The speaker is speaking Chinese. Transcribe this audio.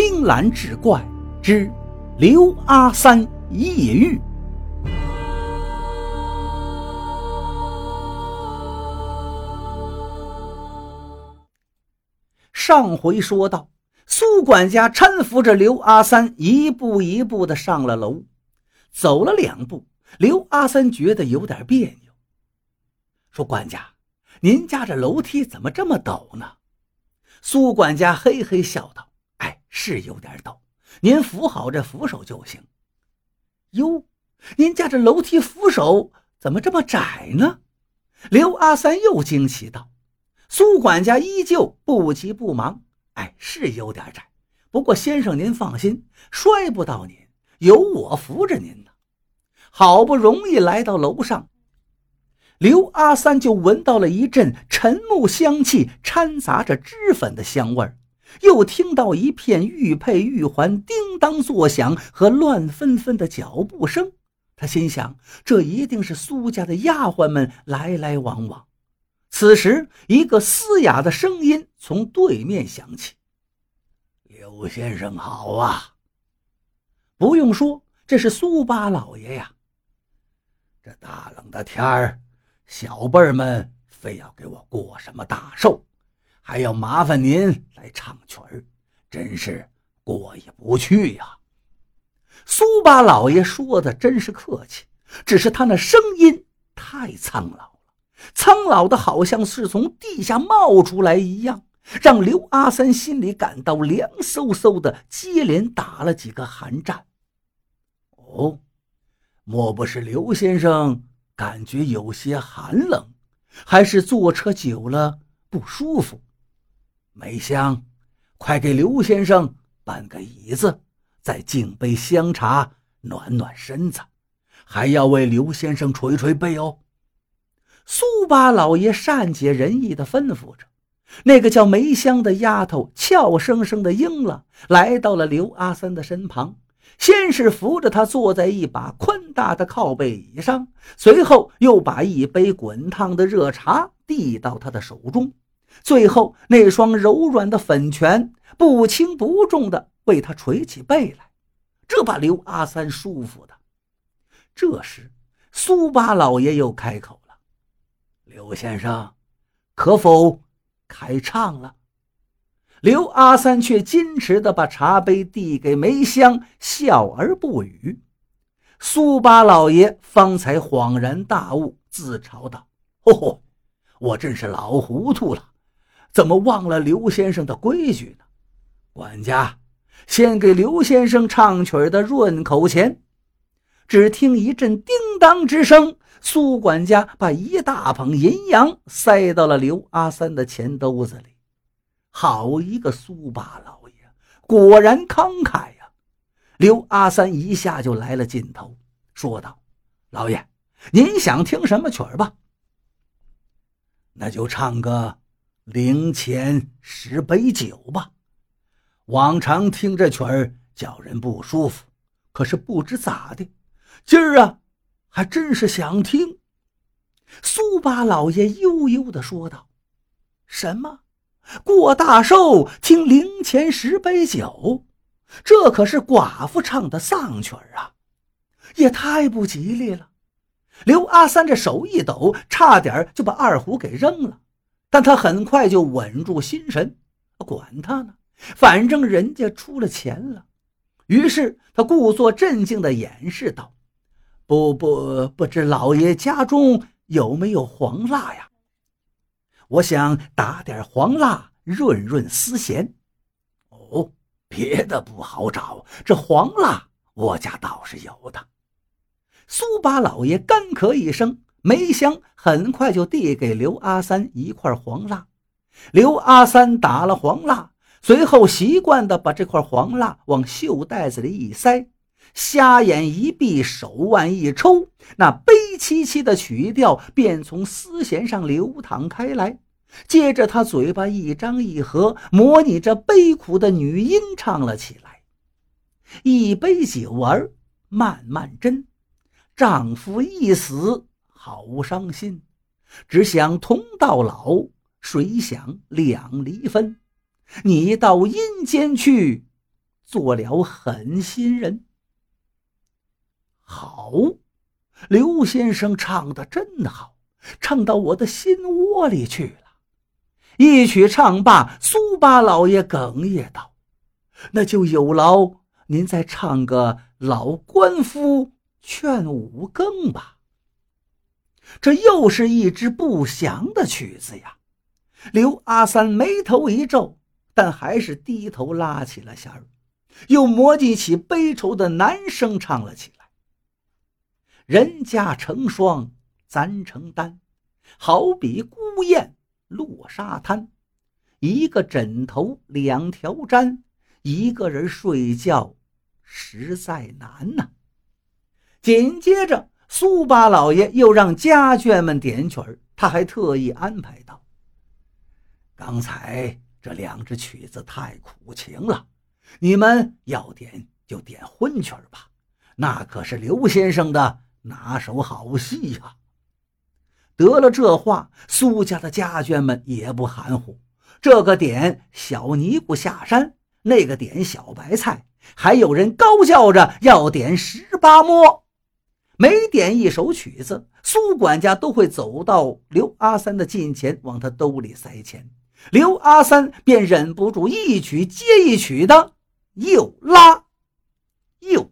青蓝志怪之刘阿三夜遇。上回说到，苏管家搀扶着刘阿三一步一步的上了楼，走了两步，刘阿三觉得有点别扭，说：“管家，您家这楼梯怎么这么陡呢？”苏管家嘿嘿笑道：“，是有点陡，您扶好这扶手就行。”哟，您家这楼梯扶手怎么这么窄呢？刘阿三又惊奇道。苏管家依旧不急不忙：“哎，是有点窄，不过先生您放心，摔不到您，有我扶着您呢。”好不容易来到楼上，刘阿三就闻到了一阵沉木香气掺杂着脂粉的香味儿，又听到一片玉佩玉环叮当作响和乱纷纷的脚步声。他心想：这一定是苏家的丫鬟们来来往往。此时，一个嘶哑的声音从对面响起：“刘先生好啊！”不用说，这是苏八老爷呀。这大冷的天儿，小辈儿们非要给我过什么大寿，还要麻烦您来唱曲儿，真是过意不去呀。苏八老爷说的真是客气，只是他那声音太苍老了。苍老的，好像是从地下冒出来一样，让刘阿三心里感到凉飕飕的，接连打了几个寒战。哦，莫不是刘先生感觉有些寒冷，还是坐车久了不舒服？梅香，快给刘先生搬个椅子，再敬杯香茶，暖暖身子，还要为刘先生捶捶背哦。苏八老爷善解人意地吩咐着，那个叫梅香的丫头俏生生地应了，来到了刘阿三的身旁，先是扶着他坐在一把宽大的靠背椅上，随后又把一杯滚烫的热茶递到他的手中，最后那双柔软的粉拳不轻不重地为他捶起背来，这把刘阿三舒服的。这时，苏八老爷又开口了。刘先生，可否开唱了？刘阿三却矜持地把茶杯递给梅香，笑而不语。苏八老爷方才恍然大悟，自嘲道：“哦，我真是老糊涂了，怎么忘了刘先生的规矩呢？管家，先给刘先生唱曲的润口钱。”只听一阵叮当之声。苏管家把一大捧银洋塞到了刘阿三的钱兜子里。好一个苏八老爷，果然慷慨呀！刘阿三一下就来了劲头，说道：“老爷，您想听什么曲儿吧？那就唱个零钱十杯酒吧。往常听这曲儿叫人不舒服，可是不知咋的，今儿啊。”还真是想听，苏八老爷悠悠地说道：“什么？过大寿听零钱十杯酒？这可是寡妇唱的丧曲儿啊，也太不吉利了。”刘阿三这手一抖，差点就把二胡给扔了，但他很快就稳住心神，管他呢，反正人家出了钱了。于是他故作镇静地掩饰道。不不，不知老爷家中有没有黄蜡呀？我想打点黄蜡润润丝弦。哦，别的不好找，这黄蜡我家倒是有的。苏八老爷干咳一声，梅香很快就递给刘阿三一块黄蜡。刘阿三打了黄蜡，随后习惯地把这块黄蜡往袖袋子里一塞。瞎眼一闭，手腕一抽，那悲凄凄的曲调便从丝弦上流淌开来。接着，他嘴巴一张一合，模拟着悲苦的女音唱了起来：“一杯酒儿慢慢斟，丈夫一死好伤心。只想同到老，谁想两离分？你到阴间去，做了狠心人。好，刘先生唱的真好，唱到我的心窝里去了。一曲唱罢，苏八老爷哽咽道：“那就有劳您再唱个老官夫劝五更吧。”这又是一支不祥的曲子呀！刘阿三眉头一皱，但还是低头拉起了弦，又磨叽起悲愁的男声唱了起来：“人家成双，咱成单，好比孤雁落沙滩。一个枕头两条毡，一个人睡觉实在难呐。”紧接着。苏八老爷又让家眷们点曲儿，他还特意安排道：“刚才这两支曲子太苦情了，你们要点就点荤曲儿吧，那可是刘先生的拿手好戏呀。”得了这话，苏家的家眷们也不含糊，这个点小尼姑下山，那个点小白菜，还有人高叫着要点十八摸。每点一首曲子，苏管家都会走到刘阿三的近前，往他兜里塞钱。刘阿三便忍不住一曲接一曲的又拉又